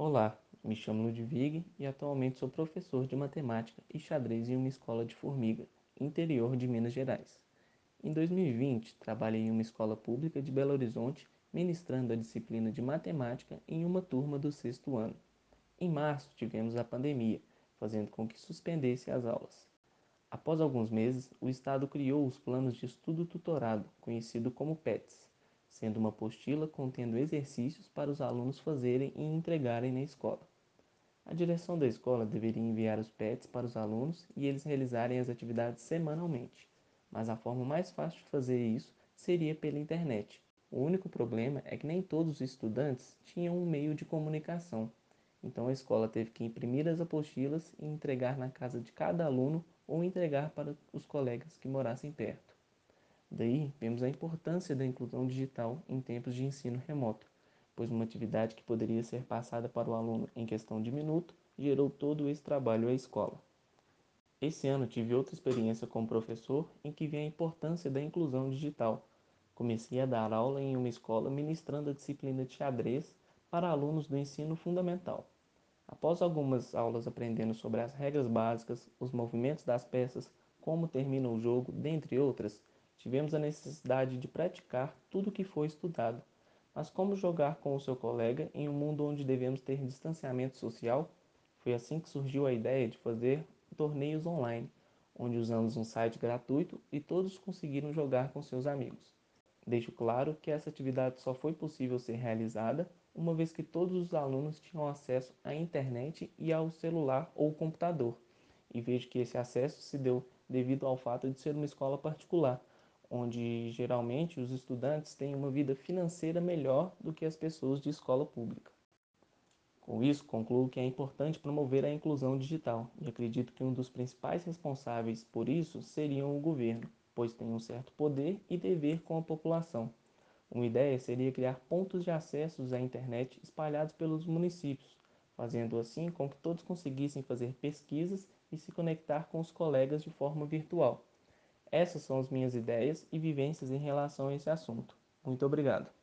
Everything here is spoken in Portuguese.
Olá, me chamo Ludwig e atualmente sou professor de matemática e xadrez em uma escola de Formiga, interior de Minas Gerais. Em 2020, trabalhei em uma escola pública de Belo Horizonte, ministrando a disciplina de matemática em uma turma do sexto ano. Em março, tivemos a pandemia, fazendo com que suspendesse as aulas. Após alguns meses, o Estado criou os Planos de Estudo Tutorado, conhecido como PETs, sendo uma apostila contendo exercícios para os alunos fazerem e entregarem na escola. A direção da escola deveria enviar os PETs para os alunos e eles realizarem as atividades semanalmente, mas a forma mais fácil de fazer isso seria pela internet. O único problema é que nem todos os estudantes tinham um meio de comunicação, então a escola teve que imprimir as apostilas e entregar na casa de cada aluno ou entregar para os colegas que morassem perto. Daí, vemos a importância da inclusão digital em tempos de ensino remoto, pois uma atividade que poderia ser passada para o aluno em questão de minuto gerou todo esse trabalho à escola. Esse ano tive outra experiência como professor em que vi a importância da inclusão digital. Comecei a dar aula em uma escola ministrando a disciplina de xadrez para alunos do ensino fundamental. Após algumas aulas aprendendo sobre as regras básicas, os movimentos das peças, como termina o jogo, dentre outras, tivemos a necessidade de praticar tudo o que foi estudado. Mas como jogar com o seu colega em um mundo onde devemos ter distanciamento social? Foi assim que surgiu a ideia de fazer torneios online, onde usamos um site gratuito e todos conseguiram jogar com seus amigos. Deixo claro que essa atividade só foi possível ser realizada uma vez que todos os alunos tinham acesso à internet e ao celular ou computador, e vejo que esse acesso se deu devido ao fato de ser uma escola particular, onde geralmente os estudantes têm uma vida financeira melhor do que as pessoas de escola pública. Com isso, concluo que é importante promover a inclusão digital e acredito que um dos principais responsáveis por isso seriam o governo, pois tem um certo poder e dever com a população. Uma ideia seria criar pontos de acesso à internet espalhados pelos municípios, fazendo assim com que todos conseguissem fazer pesquisas e se conectar com os colegas de forma virtual. Essas são as minhas ideias e vivências em relação a esse assunto. Muito obrigado.